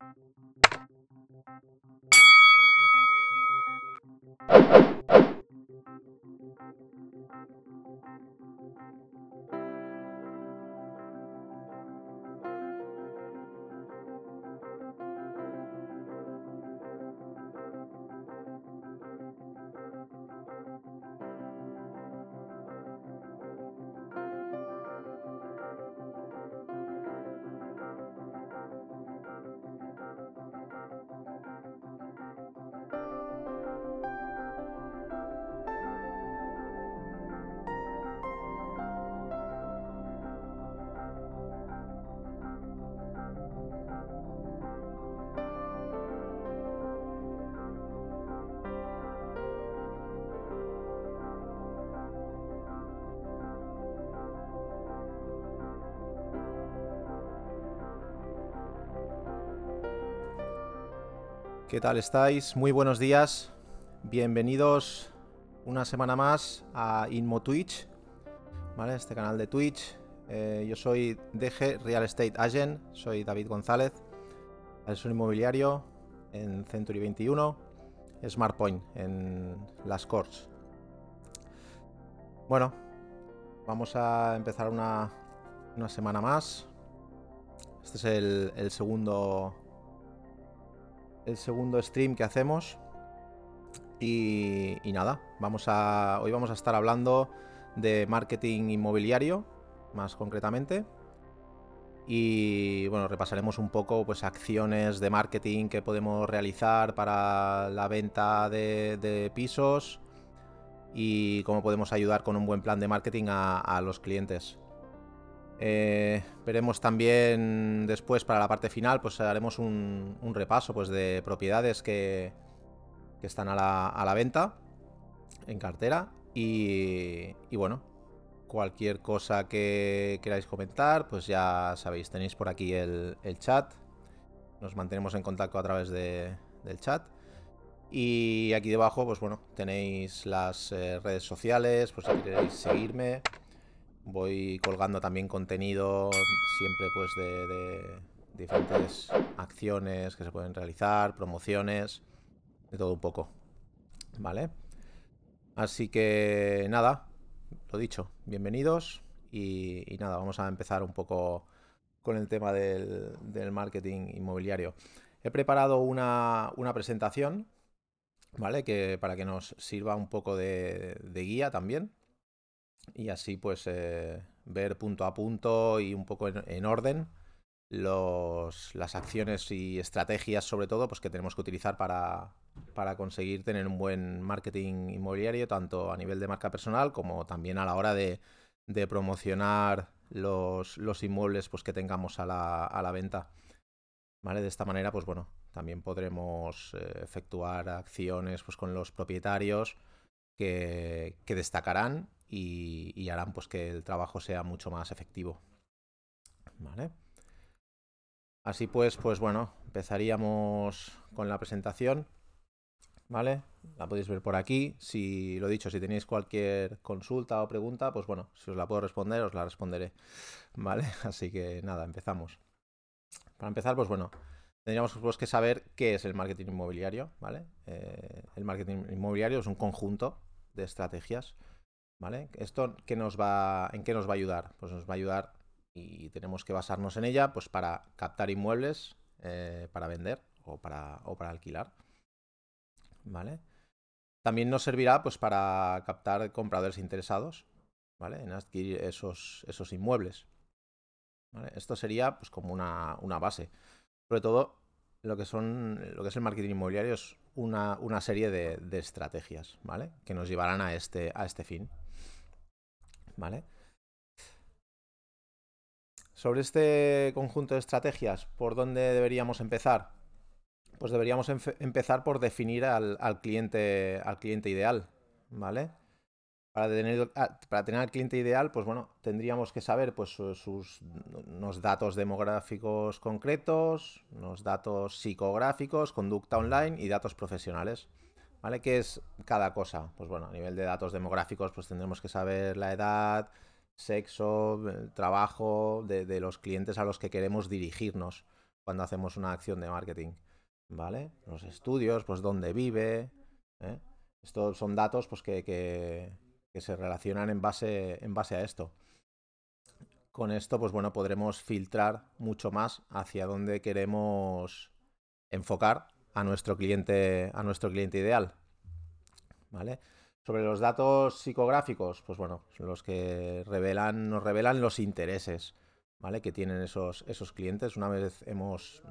you. ¿Qué tal estáis? Muy buenos días. Bienvenidos una semana más a Inmo Twitch, ¿vale? Este canal de Twitch. Eh, yo soy DG Real Estate Agent, soy David González, asesor inmobiliario en Century 21, SmartPoint en Las Corts. Bueno, vamos a empezar una, semana más. Este es el segundo el segundo stream que hacemos. Y, nada, vamos a, hoy vamos a estar hablando de marketing inmobiliario, más concretamente. Y bueno, repasaremos un poco pues acciones de marketing que podemos realizar para la venta de, pisos y cómo podemos ayudar con un buen plan de marketing a los clientes. Eh, veremos también después para la parte final, pues haremos un, repaso pues, de propiedades que, están a la, venta en cartera. Y, bueno, cualquier cosa que queráis comentar, pues ya sabéis, tenéis por aquí el, chat. Nos mantenemos en contacto a través del chat. Y aquí debajo, pues bueno, tenéis las eh, redes sociales, pues si queréis seguirme. Voy colgando también contenido siempre pues de, diferentes acciones que se pueden realizar, promociones, de todo un poco. ¿Vale? Así que nada, lo dicho, bienvenidos y, nada, vamos a empezar un poco con el tema del, marketing inmobiliario. He preparado una, presentación, ¿vale? Que para que nos sirva un poco de guía también, y así pues eh, ver punto a punto y un poco en, orden los, las acciones y estrategias sobre todo pues que tenemos que utilizar para, para conseguir tener un buen marketing inmobiliario tanto a nivel de marca personal como también a la hora de, de promocionar los, los, inmuebles pues que tengamos a la, a la venta. ¿Vale? De esta manera, pues bueno, también podremos eh, efectuar acciones pues, con los propietarios que, que destacarán y, harán pues que el trabajo sea mucho más efectivo. Vale. Así pues, pues bueno, empezaríamos con la presentación. ¿Vale? La podéis ver por aquí. Si lo dicho, si tenéis cualquier consulta o pregunta, pues bueno, si os la puedo responder, os la responderé. ¿Vale? Así que nada, empezamos. Para empezar, pues bueno, tendríamos pues, que saber qué es el marketing inmobiliario, ¿vale? Eh, el marketing inmobiliario es un conjunto de estrategias ¿Vale? ¿Esto qué nos va, en qué nos va a ayudar? Pues nos va a ayudar y tenemos que basarnos en ella pues para captar inmuebles eh, para vender o para, o para alquilar. ¿Vale? También nos servirá pues para captar compradores interesados ¿vale? en adquirir esos, esos inmuebles. Esto sería pues como una, una, base. Sobre todo lo que son lo que es el marketing inmobiliario es una, una serie de, de, estrategias, ¿vale? Que nos llevarán a este, a este fin. Sobre este conjunto de estrategias, ¿por dónde deberíamos empezar? Pues deberíamos empezar por definir al, cliente, al cliente ideal, ¿vale? Para tener, para tener al cliente ideal, pues bueno, tendríamos que saber pues, sus, unos datos demográficos concretos, unos datos psicográficos, conducta online y datos profesionales. ¿Vale? ¿Qué es cada cosa? Pues bueno, a nivel de datos demográficos, pues tendremos que saber la edad, sexo, trabajo de, los clientes a los que queremos dirigirnos. cuando hacemos una acción de marketing, ¿vale? Los estudios, pues dónde vive, ¿eh? Estos son datos pues, que, que, se relacionan en base, en base a esto. Con esto, pues bueno, podremos filtrar mucho más hacia dónde queremos enfocar a nuestro cliente, a nuestro cliente ideal. ¿Vale? Sobre los datos psicográficos, pues bueno, los que revelan, nos revelan los intereses, ¿vale? Que tienen esos, esos clientes. Una vez hemos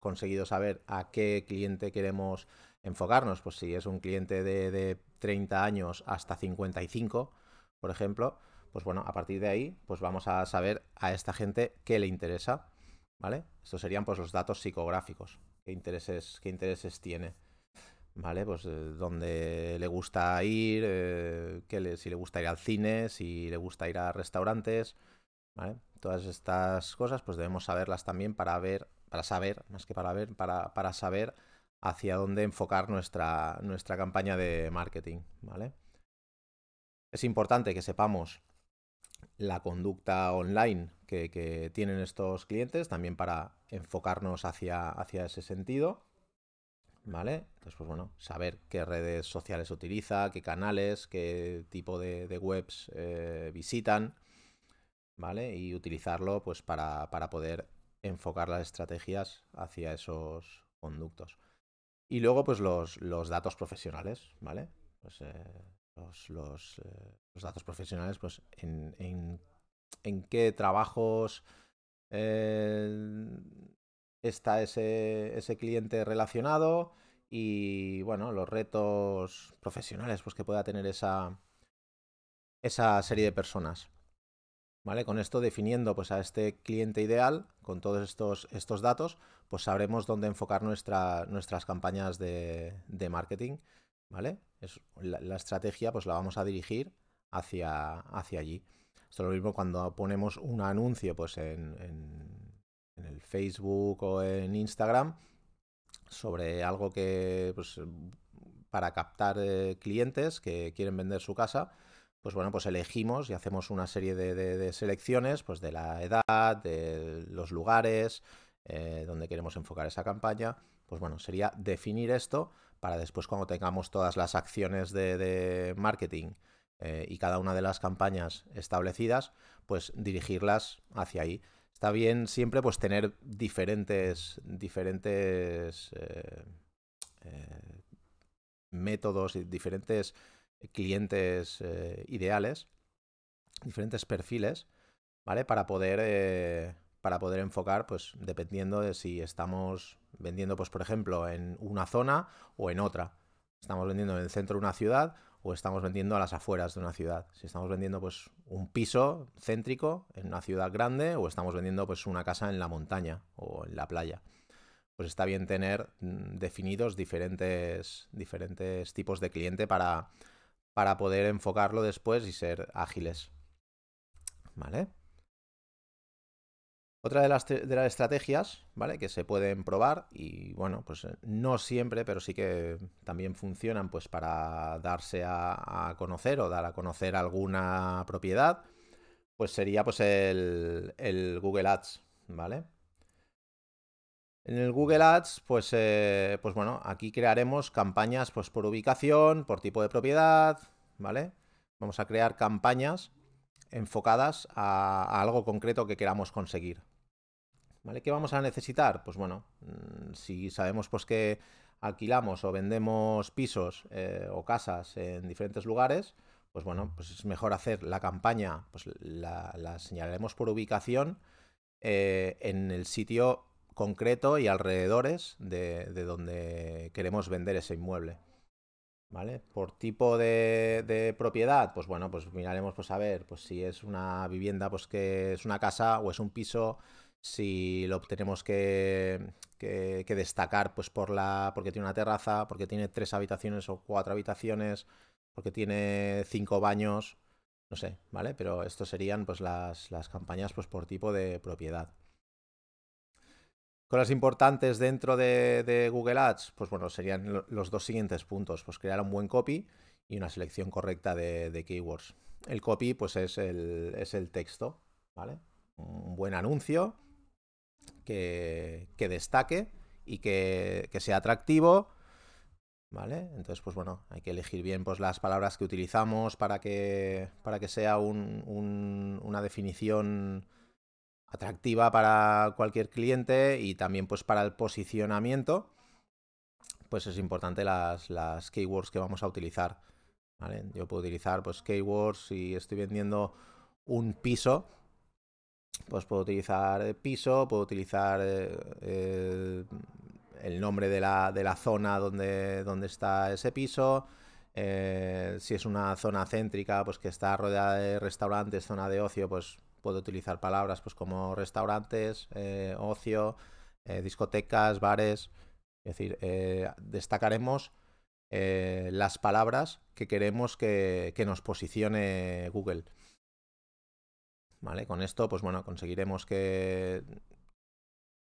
conseguido saber a qué cliente queremos enfocarnos, pues si es un cliente de, de 30 años hasta 55, por ejemplo, pues bueno, a partir de ahí, pues vamos a saber a esta gente qué le interesa, ¿vale? Estos serían pues los datos psicográficos, qué intereses, qué intereses tiene, ¿vale? Pues eh, dónde le gusta ir, eh, si le gusta ir al cine, si le gusta ir a restaurantes, ¿vale? Todas estas cosas, pues debemos saberlas también para ver, para saber, más que para ver, para, para saber hacia dónde enfocar nuestra, nuestra campaña de marketing, ¿vale? Es importante que sepamos la conducta online que, tienen estos clientes, también para enfocarnos hacia, hacia ese sentido. ¿Vale? Entonces, pues bueno, saber qué redes sociales utiliza, qué canales, qué tipo de, webs eh, visitan, ¿vale? Y utilizarlo pues para, para poder enfocar las estrategias hacia esos conductos. Y luego, pues los, datos profesionales, ¿vale? Pues eh, los, eh, los, datos profesionales, pues en, en, en qué trabajos eh, está ese, ese cliente relacionado y, bueno, los retos profesionales pues que pueda tener esa, esa serie de personas. ¿Vale? Con esto definiendo pues, a este cliente ideal, con todos estos, estos datos, pues sabremos dónde enfocar nuestra, nuestras campañas de, de, marketing. ¿Vale? Es, la, estrategia pues, la vamos a dirigir hacia, hacia allí. Esto es lo mismo cuando ponemos un anuncio pues, en, en, el Facebook o en Instagram sobre algo que pues, para captar eh, clientes que quieren vender su casa pues bueno, pues elegimos y hacemos una serie de, selecciones, pues de la edad, de los lugares, eh, donde queremos enfocar esa campaña. Pues bueno, sería definir esto para después cuando tengamos todas las acciones de, marketing eh, y cada una de las campañas establecidas, pues dirigirlas hacia ahí. Está bien siempre pues tener diferentes, diferentes eh, métodos y diferentes clientes eh, ideales, diferentes perfiles, ¿vale? Para poder, eh, para poder enfocar, pues dependiendo de si estamos vendiendo, pues por ejemplo, en una zona o en otra. Estamos vendiendo en el centro de una ciudad o estamos vendiendo a las afueras de una ciudad. Si estamos vendiendo pues un piso céntrico en una ciudad grande o estamos vendiendo pues una casa en la montaña o en la playa. Pues está bien tener mm, definidos diferentes, diferentes tipos de cliente para, para poder enfocarlo después y ser ágiles. ¿Vale? Otra de las, estrategias. Que se pueden probar y, bueno, pues eh, no siempre, pero sí que también funcionan, pues para darse a, conocer o dar a conocer alguna propiedad, pues sería pues el, el Google Ads, ¿vale? En el Google Ads, pues, eh, pues bueno, aquí crearemos campañas pues, por ubicación, por tipo de propiedad, ¿vale? Vamos a crear campañas enfocadas a, algo concreto que queramos conseguir. ¿Qué vamos a necesitar? Pues bueno, mm, si sabemos pues que alquilamos o vendemos pisos eh, o casas en diferentes lugares, pues bueno, pues es mejor hacer la campaña, pues la, señalaremos por ubicación eh, en el sitio concreto y alrededores de, donde queremos vender ese inmueble. ¿Vale? Por tipo de, propiedad, pues bueno, pues miraremos, pues a ver, pues si es una vivienda, pues que es una casa o es un piso, si lo tenemos que, destacar, pues por la, porque tiene una terraza, porque tiene tres habitaciones o cuatro habitaciones, porque tiene cinco baños, no sé, ¿vale? Pero estos serían pues las, campañas pues por tipo de propiedad. Cosas importantes dentro de, Google Ads, pues bueno, serían los dos siguientes puntos. Pues crear un buen copy y una selección correcta de, keywords. El copy, pues es el, es el texto, ¿vale? Un buen anuncio que, destaque y que, sea atractivo. ¿Vale? Entonces, pues bueno, hay que elegir bien pues, las palabras que utilizamos para que, para que sea una definición atractiva para cualquier cliente y también pues para el posicionamiento, pues es importante las, keywords que vamos a utilizar. ¿vale? Yo puedo utilizar pues keywords si estoy vendiendo un piso, pues puedo utilizar piso, puedo utilizar eh, eh, el nombre de la, de la zona donde, donde, está ese piso. Eh, si es una zona céntrica, pues que está rodeada de restaurantes, zona de ocio, pues puedo utilizar palabras pues como restaurantes, ocio, discotecas, bares. Es decir, destacaremos las palabras que queremos que, que nos posicione Google. Con esto, pues bueno, conseguiremos que,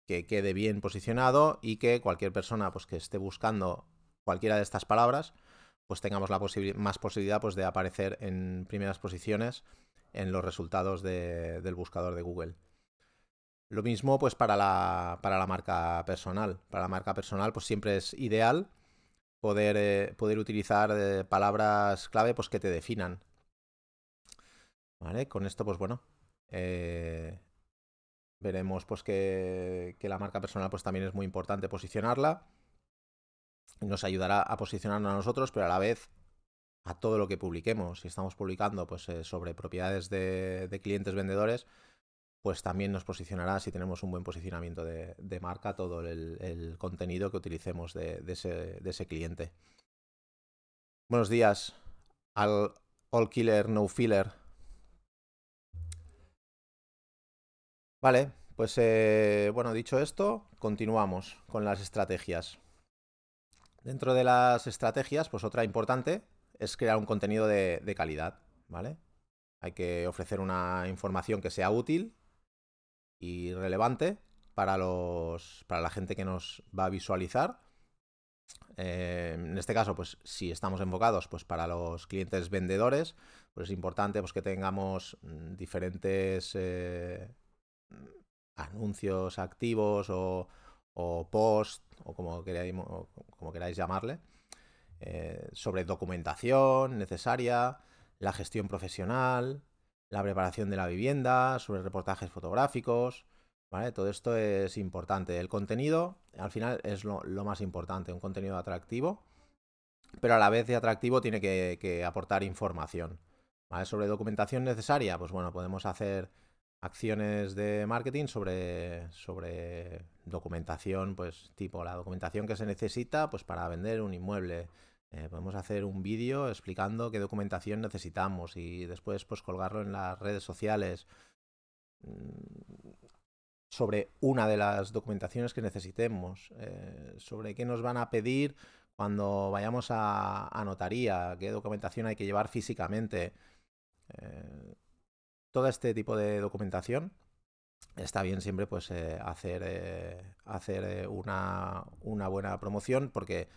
que quede bien posicionado y que cualquier persona pues, que esté buscando cualquiera de estas palabras, pues tengamos la más posibilidad pues, de aparecer en primeras posiciones en los resultados del buscador de Google. Lo mismo pues para la, para la marca personal. Para la marca personal pues siempre es ideal poder, eh, poder utilizar eh, palabras clave pues que te definan. ¿Vale? Con esto pues bueno, eh, veremos pues que, la marca personal pues también es muy importante posicionarla. Nos ayudará a posicionarnos a nosotros, pero a la vez a todo lo que publiquemos. Si estamos publicando pues, eh, sobre propiedades de, clientes vendedores, pues también nos posicionará si tenemos un buen posicionamiento de, marca todo el, contenido que utilicemos de, ese, de, ese, cliente. Buenos días al All Killer No Filler Vale, pues eh, bueno, dicho esto, continuamos con las estrategias. Dentro de las estrategias, pues otra importante es crear un contenido de, calidad, ¿vale? Hay que ofrecer una información que sea útil y relevante para, los, para la gente que nos va a visualizar. Eh, en este caso, pues si estamos enfocados pues, para los clientes vendedores, pues es importante pues, que tengamos mm, diferentes eh, anuncios activos o, post o como queráis, como queráis llamarle, eh, sobre documentación necesaria, la gestión profesional, la preparación de la vivienda, sobre reportajes fotográficos. ¿vale? Todo esto es importante. El contenido, al final, es lo, más importante, un contenido atractivo, pero a la vez de atractivo tiene que, aportar información. Sobre documentación necesaria, pues bueno, podemos hacer acciones de marketing sobre, sobre documentación, pues tipo la documentación que se necesita pues para vender un inmueble. Eh, podemos hacer un vídeo explicando qué documentación necesitamos y después pues colgarlo en las redes sociales mm, sobre una de las documentaciones que necesitemos, eh, sobre qué nos van a pedir cuando vayamos a, notaría, qué documentación hay que llevar físicamente. Eh, todo este tipo de documentación está bien siempre pues eh, hacer, eh, hacer eh, una, buena promoción porque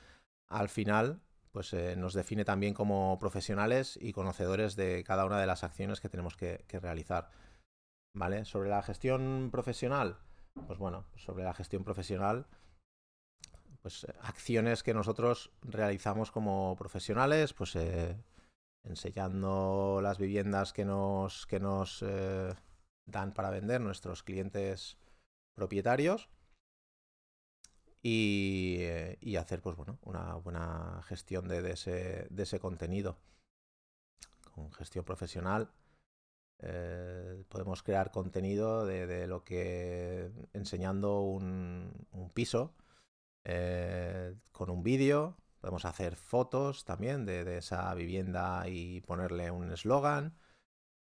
al final pues nos define también como profesionales y conocedores de cada una de las acciones que tenemos que, realizar. ¿Vale? Sobre la gestión profesional, pues bueno, sobre la gestión profesional, pues acciones que nosotros realizamos como profesionales, pues enseñando las viviendas que nos, que nos eh, dan para vender nuestros clientes propietarios y, eh, y, hacer pues bueno una buena gestión de, ese, de ese, contenido. Con gestión profesional eh, podemos crear contenido de, lo que enseñando un, un piso con un vídeo Podemos hacer fotos también de, esa vivienda y ponerle un eslogan.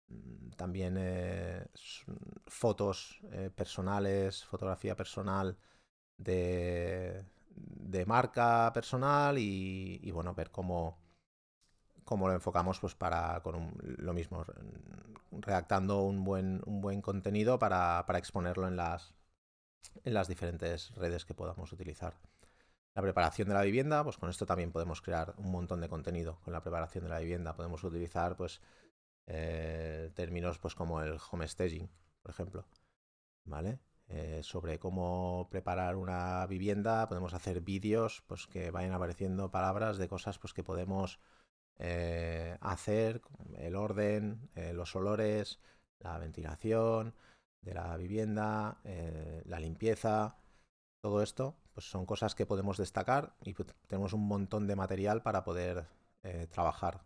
Mm, también eh, fotos eh, personales, fotografía personal de, marca personal y, bueno, ver cómo, cómo lo enfocamos pues para con lo mismo, redactando un buen, un buen contenido para, para exponerlo en las, en las diferentes redes que podamos utilizar. La preparación de la vivienda, pues con esto también podemos crear un montón de contenido. Con la preparación de la vivienda podemos utilizar pues eh, términos pues como el home staging, por ejemplo. ¿Vale? eh, sobre cómo preparar una vivienda, podemos hacer vídeos pues, que vayan apareciendo palabras de cosas pues, que podemos eh, hacer, el orden, los olores, la ventilación de la vivienda, la limpieza, todo esto, pues son cosas que podemos destacar y pues, tenemos un montón de material para poder trabajar.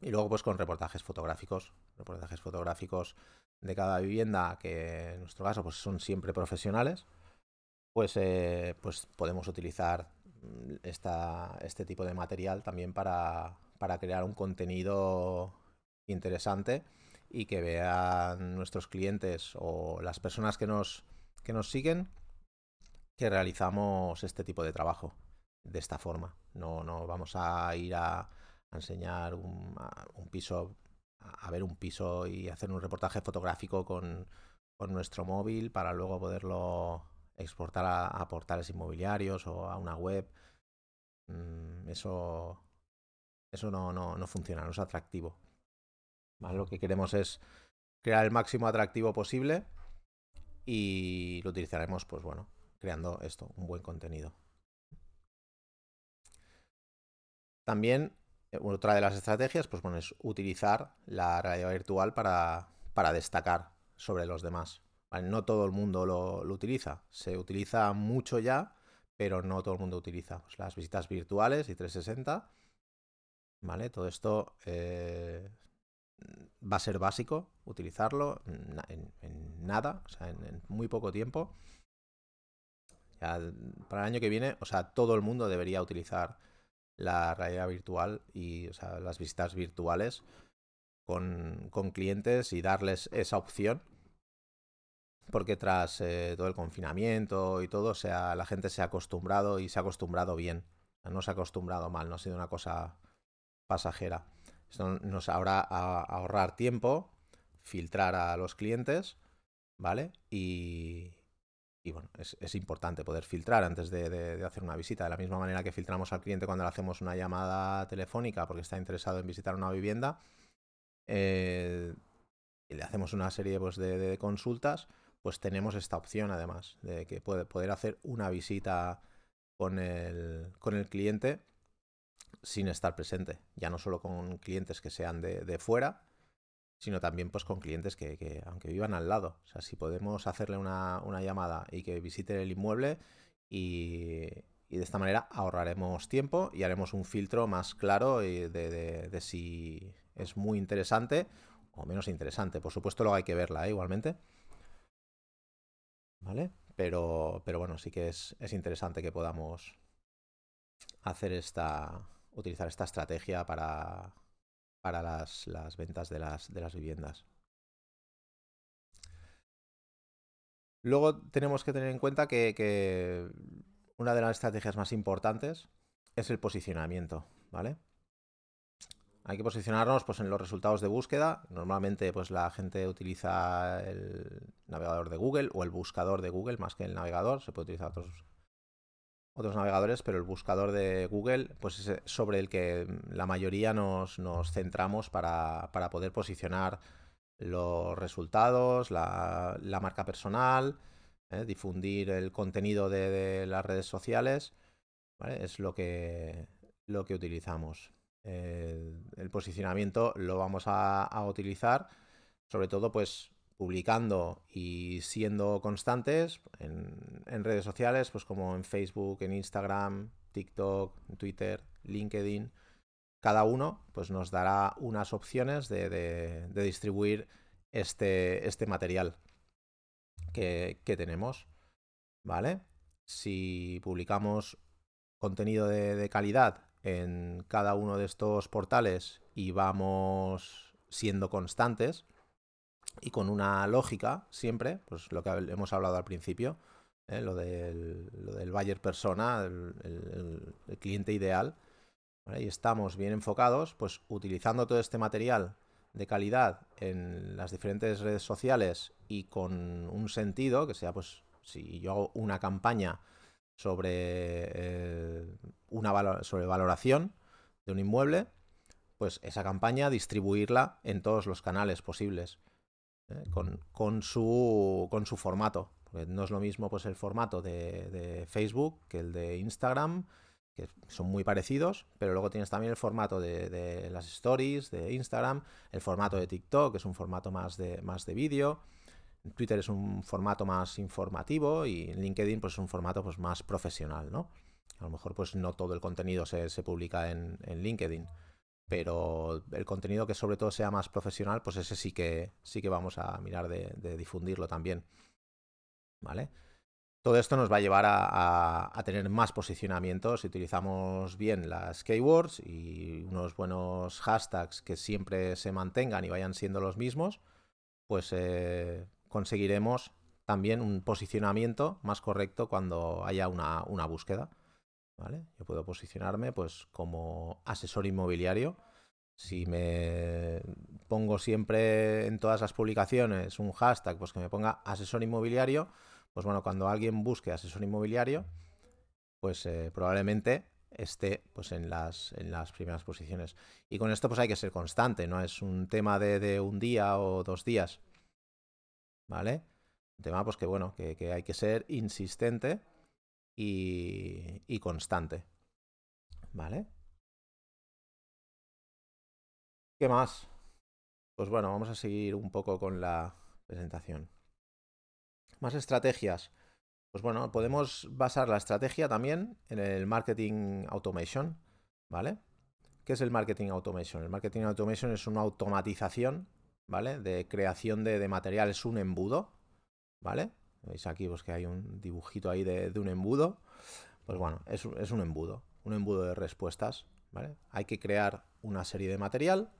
Y luego pues con reportajes fotográficos, reportajes fotográficos de cada vivienda, que en nuestro caso pues son siempre profesionales, pues, eh, pues podemos utilizar mm, esta, este tipo de material también para, para crear un contenido interesante y que vean nuestros clientes o las personas que nos, que nos siguen que realizamos este tipo de trabajo de esta forma. No, no vamos a ir a, enseñar un, piso a ver un piso y hacer un reportaje fotográfico con, nuestro móvil para luego poderlo exportar a, portales inmobiliarios o a una web. Mm, eso eso no, no, funciona, no es atractivo. Lo que queremos es crear el máximo atractivo posible y lo utilizaremos, pues bueno, creando esto, un buen contenido. También eh, otra de las estrategias, pues bueno, es utilizar la realidad virtual para, para destacar sobre los demás. No todo el mundo lo, utiliza. Se utiliza mucho ya, pero no todo el mundo utiliza. Pues las visitas virtuales y 360. ¿Vale? Todo esto eh, va a ser básico utilizarlo en, nada, o sea, en, muy poco tiempo. Para el año que viene, o sea, todo el mundo debería utilizar la realidad virtual y las visitas virtuales con, clientes y darles esa opción. Porque tras eh, todo el confinamiento y todo, sea, la gente se ha acostumbrado y se ha acostumbrado bien. no se ha acostumbrado mal, no ha sido una cosa pasajera. Esto nos habrá ahorrar tiempo, filtrar a los clientes, ¿vale? Y, y bueno, es, importante poder filtrar antes de, hacer una visita. De la misma manera que filtramos al cliente cuando le hacemos una llamada telefónica porque está interesado en visitar una vivienda, eh, y le hacemos una serie pues, de, consultas, pues tenemos esta opción además de que puede poder hacer una visita con el, con el cliente sin estar presente. Ya no solo con clientes que sean de, de fuera, sino también pues con clientes que, aunque vivan al lado, o sea, si podemos hacerle una, llamada y que visite el inmueble y, de esta manera ahorraremos tiempo y haremos un filtro más claro de, de, si es muy interesante o menos interesante. Por supuesto luego hay que verla ¿eh? igualmente. ¿Vale? Pero, pero bueno, sí que es, es interesante que podamos hacer esta, utilizar esta estrategia para, para las, ventas de las, de las viviendas. Luego tenemos que tener en cuenta que, una de las estrategias más importantes es el posicionamiento, ¿vale? Hay que posicionarnos pues, en los resultados de búsqueda. Normalmente pues, la gente utiliza el navegador de Google o el buscador de Google más que el navegador. Se puede utilizar otros otros navegadores, pero el buscador de Google pues es sobre el que la mayoría nos, centramos para, poder posicionar los resultados, la, marca personal, ¿eh? difundir el contenido de, las redes sociales, es lo que, lo que utilizamos. el posicionamiento lo vamos a utilizar sobre todo pues publicando y siendo constantes en, redes sociales, pues como en Facebook, en Instagram, TikTok, Twitter, LinkedIn. Cada uno pues nos dará unas opciones de, distribuir este, este material que, tenemos. ¿Vale? Si publicamos contenido de, de calidad en cada uno de estos portales y vamos siendo constantes, y con una lógica siempre, pues lo que hemos hablado al principio, ¿eh? lo, del, lo, del, buyer persona, el, cliente ideal, y estamos bien enfocados, pues utilizando todo este material de calidad en las diferentes redes sociales y con un sentido, que sea pues si yo hago una campaña sobre, eh, una sobre valoración de un inmueble, pues esa campaña distribuirla en todos los canales posibles. ¿Eh? con, su, con su formato. Porque no es lo mismo pues el formato de, Facebook que el de Instagram, que son muy parecidos, pero luego tienes también el formato de, las stories de Instagram, el formato de TikTok, que es un formato más de, más de vídeo. Twitter es un formato más informativo y LinkedIn pues es un formato pues más profesional, ¿no? A lo mejor pues no todo el contenido se, publica en, LinkedIn, pero el contenido que sobre todo sea más profesional, pues ese sí que, sí que vamos a mirar de, difundirlo también. ¿Vale? Todo esto nos va a llevar a, tener más posicionamiento si utilizamos bien las keywords y unos buenos hashtags que siempre se mantengan y vayan siendo los mismos, pues eh, conseguiremos también un posicionamiento más correcto cuando haya una, una búsqueda. Yo puedo posicionarme pues como asesor inmobiliario. Si me pongo siempre en todas las publicaciones un hashtag, pues que me ponga asesor inmobiliario, pues bueno, cuando alguien busque asesor inmobiliario, pues eh, probablemente esté pues en las, en las primeras posiciones. Y con esto pues hay que ser constante, no es un tema de, un día o dos días. ¿Vale? Un tema pues que bueno, que hay que ser insistente y, constante. ¿Vale? ¿Qué más? Pues bueno, vamos a seguir un poco con la presentación. Más estrategias. Pues bueno, podemos basar la estrategia también en el marketing automation, ¿vale? ¿Qué es el marketing automation? El marketing automation es una automatización, ¿vale? De creación de, de material, es un embudo, ¿vale? Veis aquí pues, que hay un dibujito ahí de, un embudo. Pues bueno, es, un embudo, un embudo de respuestas. ¿vale? Hay que crear una serie de material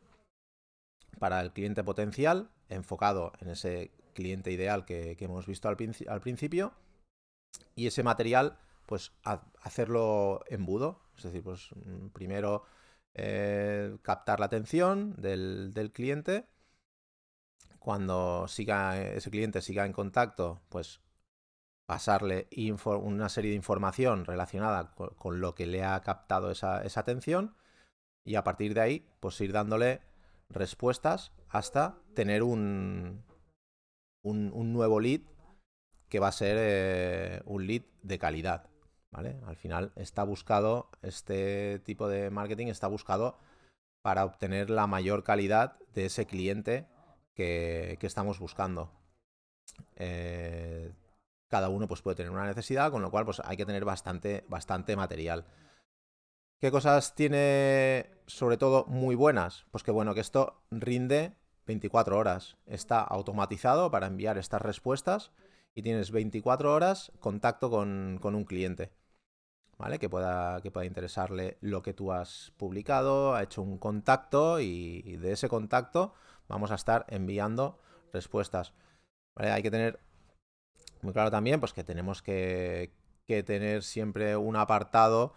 para el cliente potencial, enfocado en ese cliente ideal que, hemos visto al, principio. Y ese material, pues hacerlo embudo. Es decir, pues primero eh, captar la atención del, del cliente cuando siga ese cliente siga en contacto, pues pasarle una serie de información relacionada con, lo que le ha captado esa, atención y a partir de ahí, pues ir dándole respuestas hasta tener un, un, nuevo lead que va a ser eh, un lead de calidad. ¿vale? Al final está buscado, este tipo de marketing está buscado para obtener la mayor calidad de ese cliente que, estamos buscando. Eh, cada uno pues, puede tener una necesidad, con lo cual pues, hay que tener bastante, bastante material. ¿Qué cosas tiene sobre todo muy buenas? Pues que bueno, que esto rinde 24 horas. Está automatizado para enviar estas respuestas y tienes 24 horas contacto con, un cliente. ¿Vale? Que pueda, que pueda interesarle lo que tú has publicado, ha hecho un contacto y de ese contacto vamos a estar enviando respuestas. Hay que tener muy claro también pues, que tenemos que, tener siempre un apartado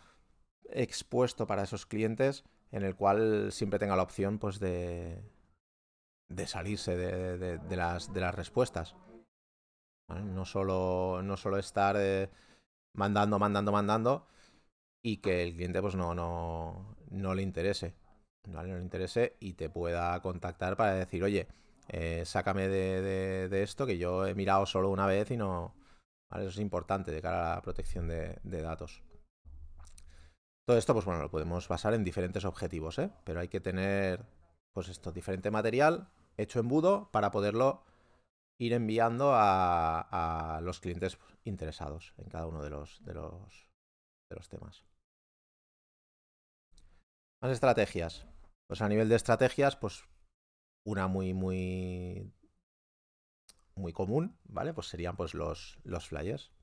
expuesto para esos clientes en el cual siempre tenga la opción pues, de, salirse de, las, de las respuestas. No, solo, no solo estar eh, mandando, mandando, mandando y que el cliente pues, no, no, no le interese. No le interese y te pueda contactar para decir, oye, eh, sácame de, esto que yo he mirado solo una vez y no... Eso es importante de cara a la protección de, datos. Todo esto, pues bueno, lo podemos basar en diferentes objetivos, ¿eh? Pero hay que tener, pues esto, diferente material hecho embudo para poderlo ir enviando a, a los clientes interesados en cada uno de los, de los, de los temas. Más estrategias. Pues a nivel de estrategias, pues una muy, muy, muy común, ¿vale? Pues serían pues los, los flyers.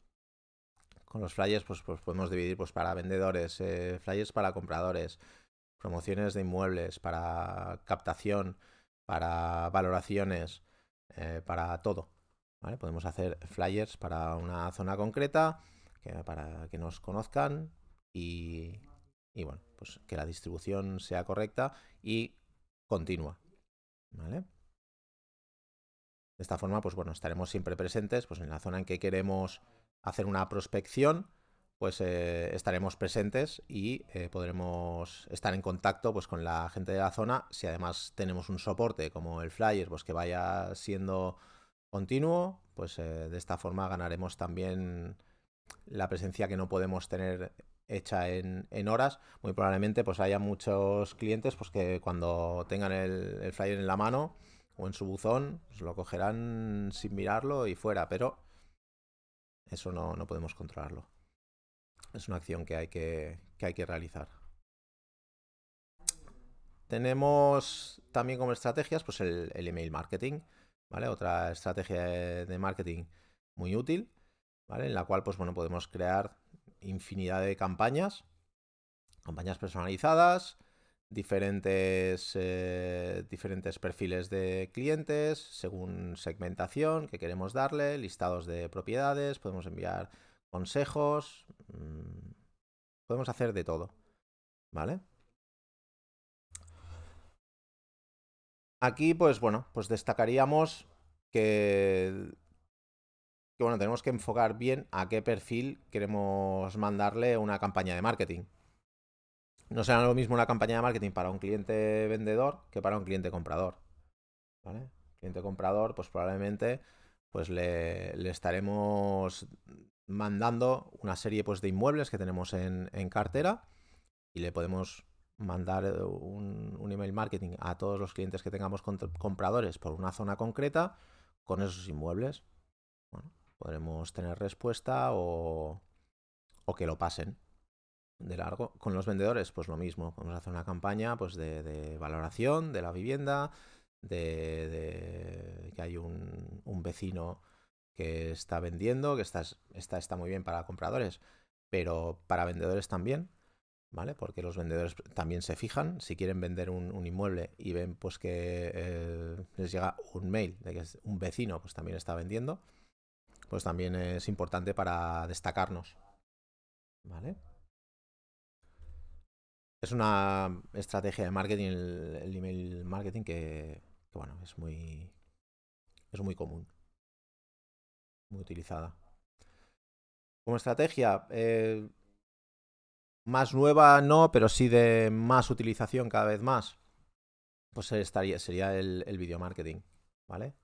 Con los flyers, pues, pues podemos dividir pues para vendedores, eh, flyers para compradores, promociones de inmuebles, para captación, para valoraciones, eh, para todo. ¿vale? Podemos hacer flyers para una zona concreta, para que nos conozcan y, y bueno, pues que la distribución sea correcta y continua. ¿Vale? De esta forma, pues bueno, estaremos siempre presentes, pues en la zona en que queremos hacer una prospección, pues eh, estaremos presentes y eh, podremos estar en contacto pues con la gente de la zona. Si además tenemos un soporte como el flyer, pues que vaya siendo continuo, pues eh, de esta forma ganaremos también la presencia que no podemos tener hecha en, horas. Muy probablemente pues haya muchos clientes pues que cuando tengan el, flyer en la mano o en su buzón, pues lo cogerán sin mirarlo y fuera, pero eso no, no podemos controlarlo. Es una acción que hay que, que hay que realizar. Tenemos también como estrategias pues el, email marketing, ¿vale? Otra estrategia de marketing muy útil, ¿vale? En la cual pues bueno, podemos crear infinidad de campañas, campañas personalizadas, diferentes, eh, diferentes perfiles de clientes según segmentación que queremos darle, listados de propiedades, podemos enviar consejos, mm, podemos hacer de todo, ¿vale? Aquí, pues bueno, pues destacaríamos que, que, bueno, tenemos que enfocar bien a qué perfil queremos mandarle una campaña de marketing. No será lo mismo una campaña de marketing para un cliente vendedor que para un cliente comprador. Cliente comprador, pues probablemente pues le, estaremos mandando una serie pues, de inmuebles que tenemos en, en cartera y le podemos mandar eh, un, email marketing a todos los clientes que tengamos compradores por una zona concreta con esos inmuebles. Podremos tener respuesta o, o que lo pasen de largo. Con los vendedores, pues lo mismo. Podemos hacer una campaña pues, de, valoración de la vivienda, de, que hay un, un, vecino que está vendiendo, que está, está, está muy bien para compradores, pero para vendedores también ¿vale? Porque los vendedores también se fijan, si quieren vender un, inmueble y ven pues que eh, les llega un mail de que un vecino pues también está vendiendo, pues también es importante para destacarnos, ¿vale? Es una estrategia de marketing, el, email marketing que, bueno, es muy, es muy común, muy utilizada. Como estrategia, eh, más nueva no, pero sí de más utilización cada vez más, pues estaría, sería el, video marketing, ¿vale?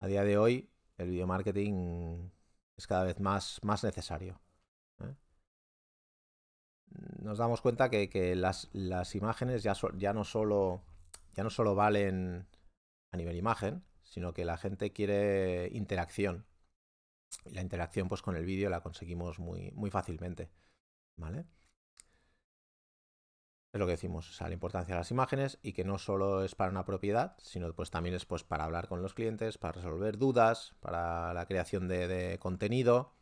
A día de hoy el video marketing es cada vez más, más necesario. ¿eh? Nos damos cuenta que, las, imágenes ya, ya, no solo, ya no solo valen a nivel imagen, sino que la gente quiere interacción. Y la interacción pues con el vídeo la conseguimos muy, muy fácilmente. ¿Vale? Es lo que decimos, la importancia de las imágenes y que no solo es para una propiedad, sino pues también es pues para hablar con los clientes, para resolver dudas, para la creación de, contenido.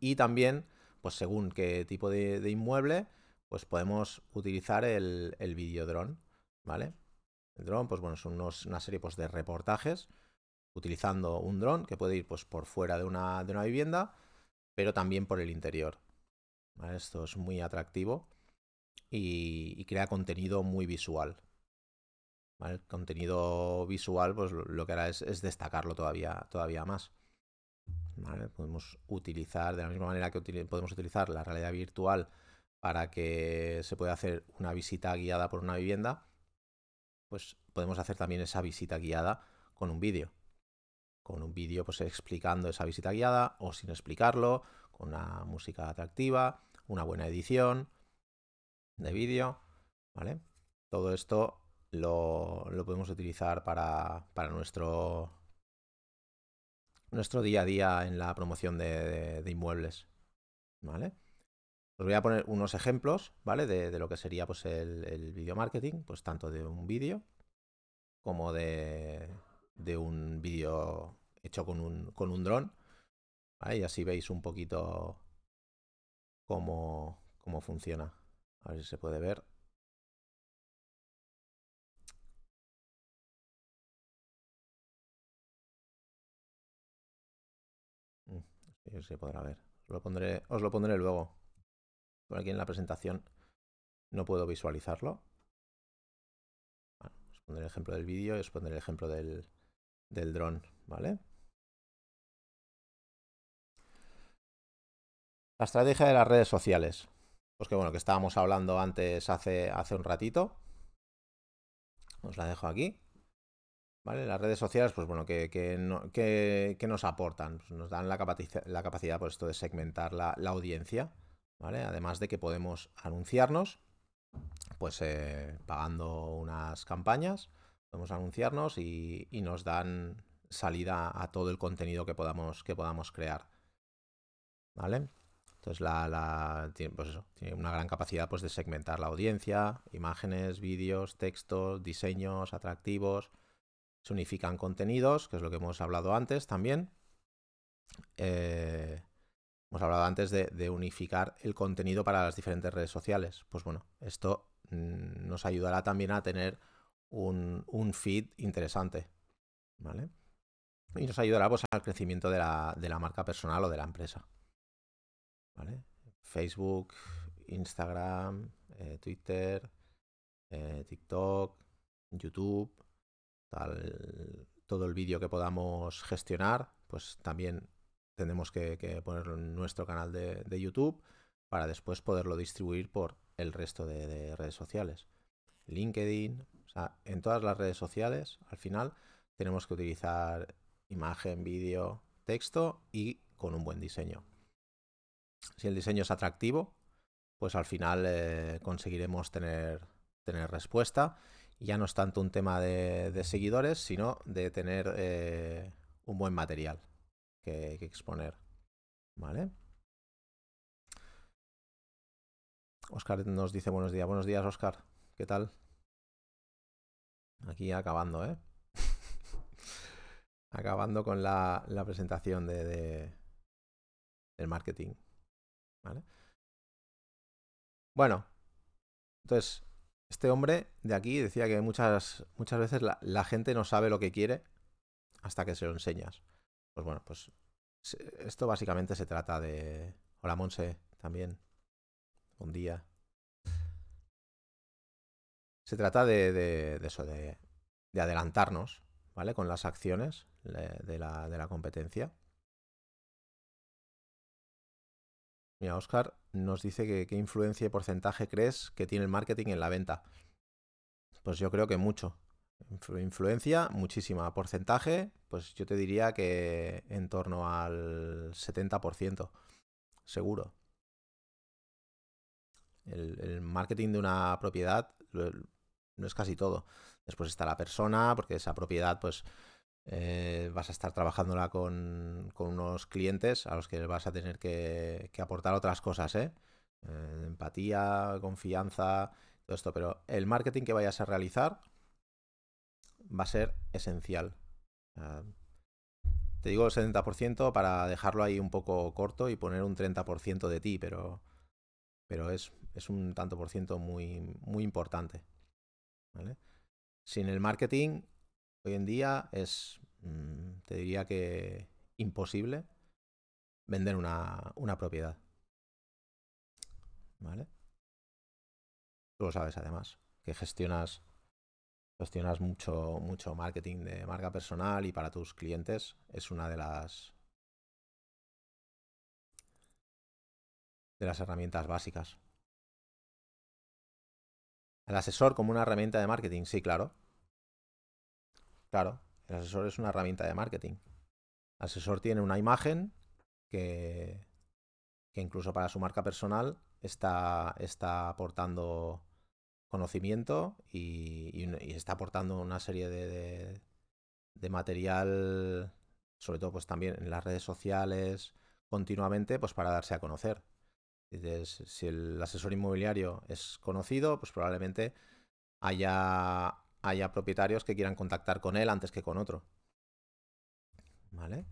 Y también, pues según qué tipo de, inmueble, pues podemos utilizar el, el ¿vale? El dron, pues bueno, son una serie pues, de reportajes utilizando un dron que puede ir pues por fuera de una, de una vivienda, pero también por el interior. Esto es muy atractivo y, crea contenido muy visual. ¿Vale? Contenido visual, pues lo, que hará es, destacarlo todavía, todavía más. Podemos utilizar, de la misma manera que podemos utilizar la realidad virtual para que se pueda hacer una visita guiada por una vivienda, pues podemos hacer también esa visita guiada con un vídeo. Con un vídeo pues explicando esa visita guiada o sin explicarlo, con una música atractiva, una buena edición, de vídeo, ¿vale? Todo esto lo, podemos utilizar para, para, nuestro, nuestro día a día en la promoción de, inmuebles, ¿vale? Os voy a poner unos ejemplos, ¿vale? De, lo que sería pues, el, el video marketing, pues tanto de un vídeo como de, de un vídeo hecho con un, con un dron. Y así veis un poquito cómo, cómo funciona. A ver si se puede ver. Mm, se podrá ver. Os lo pondré, os lo pondré luego. Por aquí en la presentación no puedo visualizarlo. os pondré el ejemplo del vídeo y os pondré el ejemplo del, del dron, ¿vale? La estrategia de las redes sociales. Pues que bueno, que estábamos hablando antes hace, hace un ratito. Os la dejo aquí. ¿Vale? Las redes sociales, pues bueno, que, nos aportan? Pues nos dan la, capacidad, la capacidad pues, esto de segmentar la, audiencia, ¿vale? Además de que podemos anunciarnos, pues eh, pagando unas campañas, podemos anunciarnos y, nos dan salida a todo el contenido que podamos, que podamos crear. ¿Vale? Entonces la, pues tiene una gran capacidad pues, de segmentar la audiencia, imágenes, vídeos, textos, diseños atractivos se unifican contenidos, que es lo que hemos hablado antes también. Eh, hemos hablado antes de, unificar el contenido para las diferentes redes sociales. Pues bueno, esto mm, nos ayudará también a tener un, feed interesante. ¿Vale? Y nos ayudará pues, al crecimiento de la, marca personal o de la empresa. Facebook, Instagram, eh, Twitter, eh, TikTok, YouTube todo el vídeo que podamos gestionar, pues también tenemos que, ponerlo en nuestro canal de, YouTube para después poderlo distribuir por el resto de, redes sociales. LinkedIn, o sea, en todas las redes sociales, al final tenemos que utilizar imagen, vídeo, texto y con un buen diseño. Si el diseño es atractivo, pues al final eh, conseguiremos tener, tener respuesta ya no es tanto un tema de, seguidores, sino de tener eh, un buen material que, exponer. ¿Vale? Oscar nos dice buenos días. Buenos días, Oscar. ¿Qué tal? Aquí acabando, ¿eh? acabando con la, presentación de, de, del marketing. Bueno, entonces, este hombre de aquí decía que muchas, muchas veces la, gente no sabe lo que quiere hasta que se lo enseñas. Pues bueno, pues esto básicamente se trata de... Hola Monse, también. Buen día. Se trata de, eso, de, adelantarnos, ¿vale? Con las acciones de la, de la competencia. Mira, Oscar nos dice que qué influencia y porcentaje crees que tiene el marketing en la venta. Pues yo creo que mucho. Influencia, muchísima. Porcentaje, pues yo te diría que en torno al 70%. Seguro. El, marketing de una propiedad no es casi todo. Después está la persona, porque esa propiedad, pues eh, vas a estar trabajándola con, unos clientes a los que vas a tener que, aportar otras cosas, ¿eh? ¿eh? empatía, confianza, todo esto. Pero el marketing que vayas a realizar va a ser esencial. te digo el 70% para dejarlo ahí un poco corto y poner un 30% de ti, pero, pero es, es, un tanto por ciento muy, muy importante. Sin el marketing Hoy en día es, mm, te diría que imposible vender una, propiedad. ¿Vale? Tú lo sabes además, que gestionas, gestionas mucho, mucho marketing de marca personal y para tus clientes es una de las de las herramientas básicas. El asesor como una herramienta de marketing, sí, claro. Claro, el asesor es una herramienta de marketing. El asesor tiene una imagen que, que incluso para su marca personal está, está aportando conocimiento y, está aportando una serie de, de, material, sobre todo pues también en las redes sociales, continuamente, pues para darse a conocer. si el asesor inmobiliario es conocido, pues probablemente haya haya propietarios que quieran contactar con él antes que con otro. ¿Vale?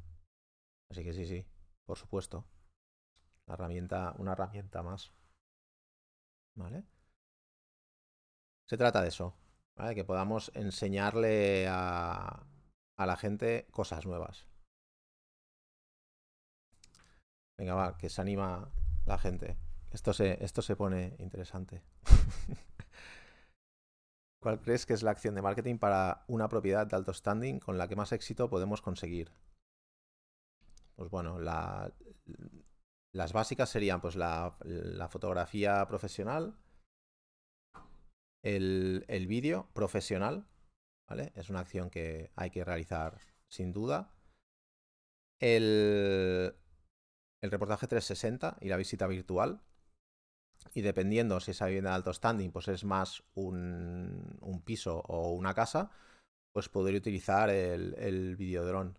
Así que sí, sí, por supuesto. Herramienta, una herramienta más. ¿Vale? Se trata de eso, ¿vale? Que podamos enseñarle a, a la gente cosas nuevas. Venga, va, que se anima la gente. Esto se, esto se pone interesante. ¿Cuál crees que es la acción de marketing para una propiedad de alto standing con la que más éxito podemos conseguir? Pues bueno, las básicas serían pues la, fotografía profesional, el, vídeo profesional, ¿vale? Es una acción que hay que realizar sin duda. El, el reportaje 360 y la visita virtual. Y dependiendo si esa vivienda de alto standing pues es más un, un piso o una casa, pues podría utilizar el, el videodrone.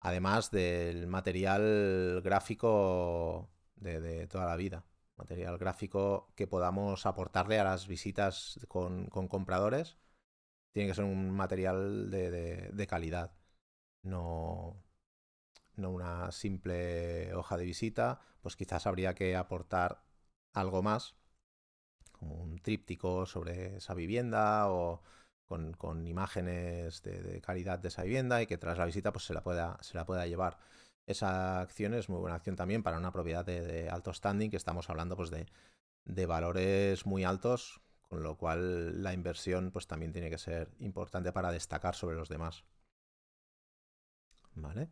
Además del material gráfico de, toda la vida. Material gráfico que podamos aportarle a las visitas con, compradores. Tiene que ser un material de, de calidad. No, no una simple hoja de visita. Pues quizás habría que aportar algo más. Como un tríptico sobre esa vivienda o con, imágenes de, calidad de esa vivienda y que tras la visita pues se la pueda, se la pueda llevar. Esa acción es muy buena acción también para una propiedad de, alto standing, que estamos hablando pues de, de, valores muy altos, con lo cual la inversión pues también tiene que ser importante para destacar sobre los demás. ¿Vale?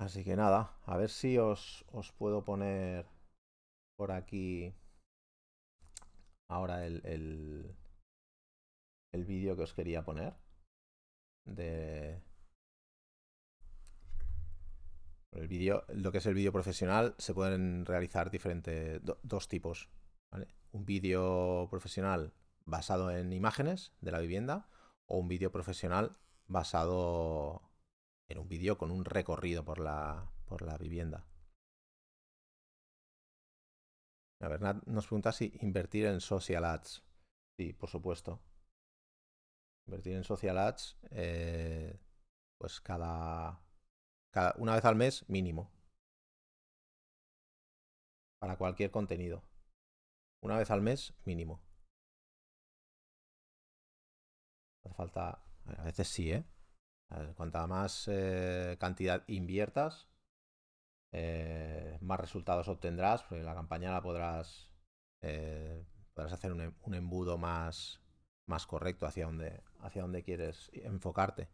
Así que nada, a ver si os, os puedo poner por aquí ahora el, el, el vídeo que os quería poner de el vídeo, lo que es el vídeo profesional, se pueden realizar diferentes dos tipos. Un vídeo profesional basado en imágenes de la vivienda o un vídeo profesional basado en un vídeo con un recorrido por la, por la vivienda. A ver, nos pregunta si invertir en social ads. Sí, por supuesto. Invertir en social ads, eh, pues cada, cada. Una vez al mes, mínimo. Para cualquier contenido. Una vez al mes, mínimo. Hace falta. A veces sí, ¿eh? Cuanta más eh, cantidad inviertas, eh, más resultados obtendrás, porque la campaña la podrás, eh, podrás hacer un, embudo más, más correcto hacia donde, hacia donde quieres enfocarte.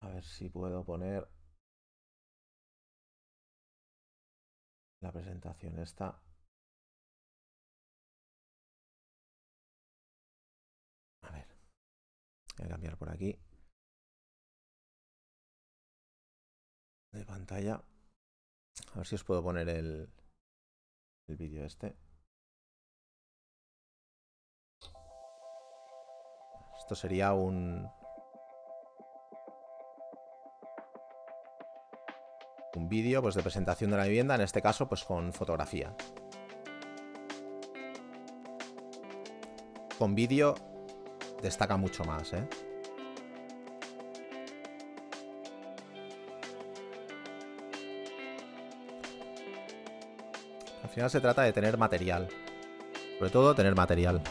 A ver si puedo poner la presentación esta. Voy a cambiar por aquí. de pantalla. A ver si os puedo poner el, el vídeo este. Esto sería un... Un vídeo pues, de presentación de la vivienda, en este caso pues con fotografía. Con vídeo destaca mucho más, ¿eh? Al final se trata de tener material. Sobre todo tener material.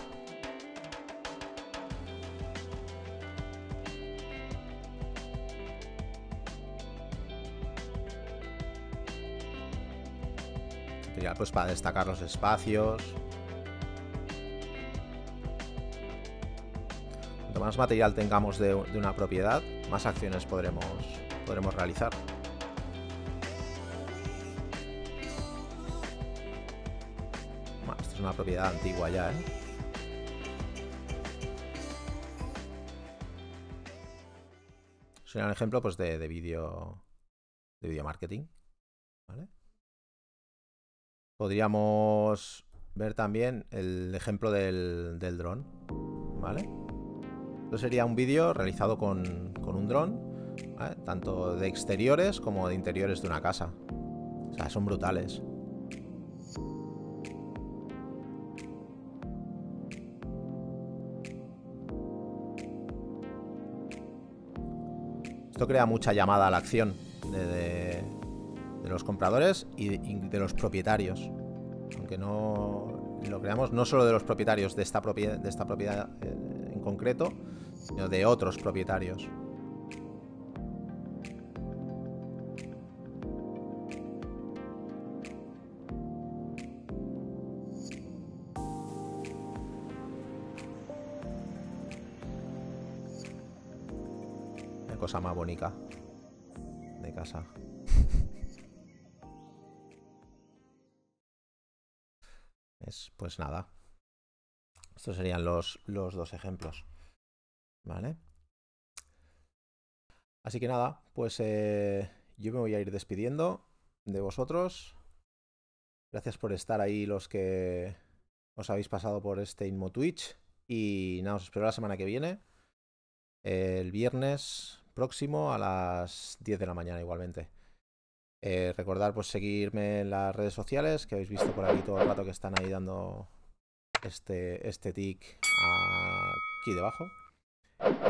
Material pues para destacar los espacios. Más material tengamos de, una propiedad, más acciones podremos, podremos realizar. una propiedad antigua ya, ¿eh? Sería un ejemplo pues, de, de de video marketing. ¿vale? Podríamos ver también el ejemplo del, del dron. ¿Vale? Esto sería un vídeo realizado con, con un dron, tanto de exteriores como de interiores de una casa. O sea, son brutales. Esto crea mucha llamada a la acción de, los compradores y de, los propietarios. Aunque no lo creamos no solo de los propietarios de esta propiedad, de esta propiedad eh, concreto, sino de otros propietarios. cosa más bonita de casa. Es, pues nada. Estos serían los, los dos ejemplos. ¿Vale? Así que nada, pues eh, yo me voy a ir despidiendo de vosotros. Gracias por estar ahí los que os habéis pasado por este Inmo Twitch. Y nada, os espero la semana que viene. El viernes próximo a las 10 de la mañana igualmente. Eh, recordar pues seguirme en las redes sociales, que habéis visto por ahí todo el rato que están ahí dando este, este tic aquí debajo.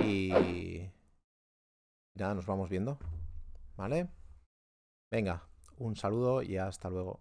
Y nada, nos vamos viendo. ¿Vale? Venga, un saludo y hasta luego.